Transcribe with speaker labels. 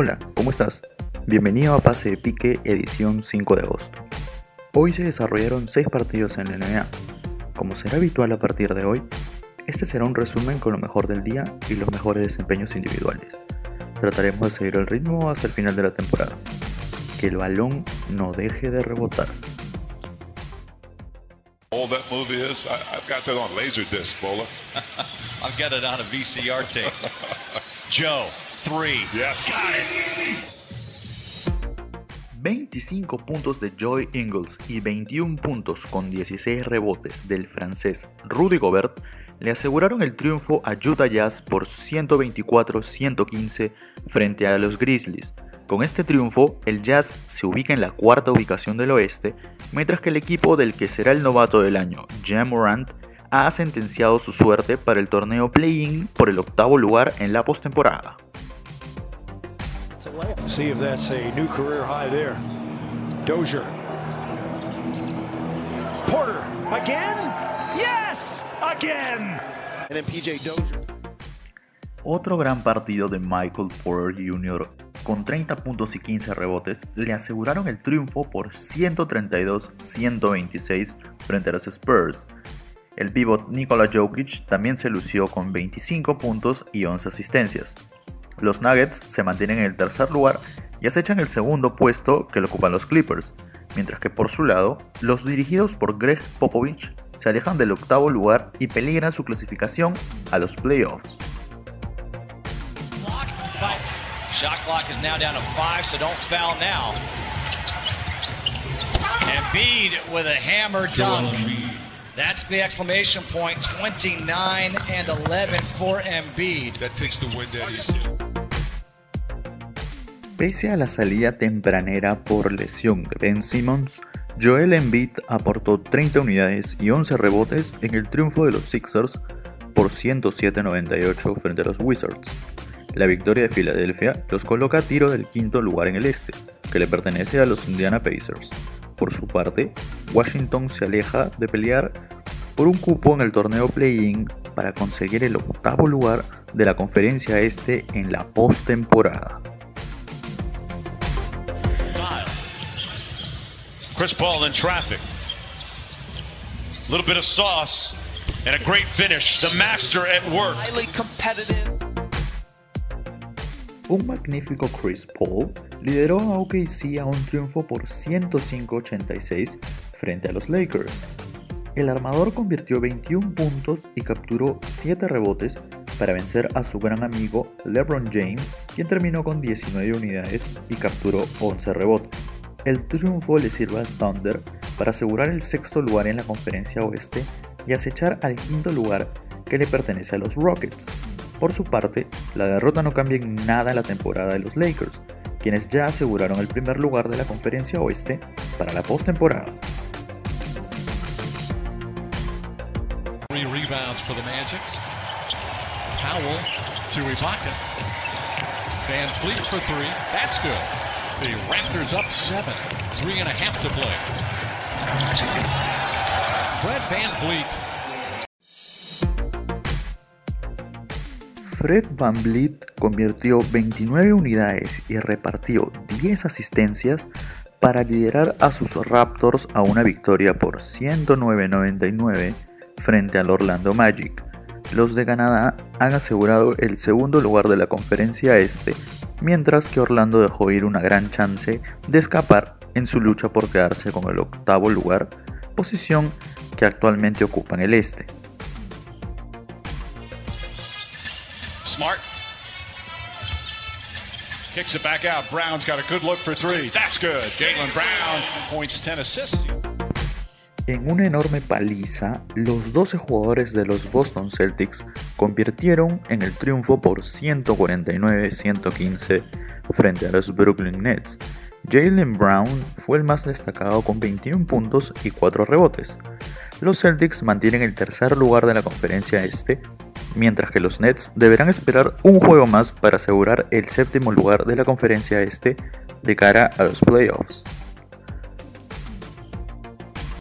Speaker 1: Hola, ¿cómo estás? Bienvenido a Pase de Pique, edición 5 de agosto. Hoy se desarrollaron 6 partidos en la NBA. Como será habitual a partir de hoy, este será un resumen con lo mejor del día y los mejores desempeños individuales. Trataremos de seguir el ritmo hasta el final de la temporada. Que el balón no deje de rebotar.
Speaker 2: All that movie is, I, I've got that on Laserdisc, Bola.
Speaker 3: I've got it on a VCR tape. Joe, three.
Speaker 2: Yes.
Speaker 1: 25 puntos de Joy Ingles y 21 puntos con 16 rebotes del francés Rudy Gobert le aseguraron el triunfo a Utah Jazz por 124-115 frente a los Grizzlies. Con este triunfo, el Jazz se ubica en la cuarta ubicación del oeste, mientras que el equipo del que será el novato del año, Jam Morant, ha sentenciado su suerte para el torneo play-in por el octavo lugar en la postemporada.
Speaker 4: See if that's a new career high there. Dozier. Porter again? Yes! Again!
Speaker 5: And then PJ Dozier.
Speaker 1: Otro gran partido de Michael Porter Jr. con 30 puntos y 15 rebotes le aseguraron el triunfo por 132-126 frente a los Spurs. El pivot Nikola Jokic también se lució con 25 puntos y 11 asistencias. Los Nuggets se mantienen en el tercer lugar y acechan el segundo puesto que lo ocupan los Clippers, mientras que por su lado, los dirigidos por Greg Popovich se alejan del octavo lugar y peligran su clasificación a los playoffs.
Speaker 3: Shot clock is now down to five, so don't foul now. Embiid with a hammer dunk. That's the exclamation point. 29 and 11 for Embiid.
Speaker 2: That takes the wind out of you.
Speaker 1: Pese a la salida tempranera por lesión de Ben Simmons, Joel Embiid aportó 30 unidades y 11 rebotes en el triunfo de los Sixers por 107-98 frente a los Wizards. La victoria de Filadelfia los coloca a tiro del quinto lugar en el este, que le pertenece a los Indiana Pacers. Por su parte, Washington se aleja de pelear por un cupo en el torneo play-in para conseguir el octavo lugar de la conferencia este en la postemporada.
Speaker 6: Chris Paul in traffic. A little bit of sauce and a great finish. The master at work.
Speaker 5: Highly competitive.
Speaker 1: Un magnífico Chris Paul lideró a OKC a un triunfo por 105-86 frente a los Lakers. El armador convirtió 21 puntos y capturó 7 rebotes para vencer a su gran amigo LeBron James, quien terminó con 19 unidades y capturó 11 rebotes. El triunfo le sirve al Thunder para asegurar el sexto lugar en la conferencia oeste y acechar al quinto lugar que le pertenece a los Rockets. Por su parte, la derrota no cambia en nada la temporada de los Lakers, quienes ya aseguraron el primer lugar de la conferencia oeste para la postemporada.
Speaker 7: Powell to Ibaka. Van Fleet for three. That's good. The Raptors up seven. Three and a half to play. Fred Van Fleet.
Speaker 1: Fred Van Vliet convirtió 29 unidades y repartió 10 asistencias para liderar a sus Raptors a una victoria por 109-99 frente al Orlando Magic. Los de Canadá han asegurado el segundo lugar de la conferencia este, mientras que Orlando dejó ir una gran chance de escapar en su lucha por quedarse con el octavo lugar, posición que actualmente ocupa en el este.
Speaker 6: Smart. Kicks it back out. Brown's got a good look for three. That's good. Jalen Brown points 10 assists.
Speaker 1: En una enorme paliza, los 12 jugadores de los Boston Celtics convirtieron en el triunfo por 149-115 frente a los Brooklyn Nets. Jalen Brown fue el más destacado con 21 puntos y 4 rebotes. Los Celtics mantienen el tercer lugar de la conferencia este, mientras que los Nets deberán esperar un juego más para asegurar el séptimo lugar de la conferencia este de cara a los playoffs.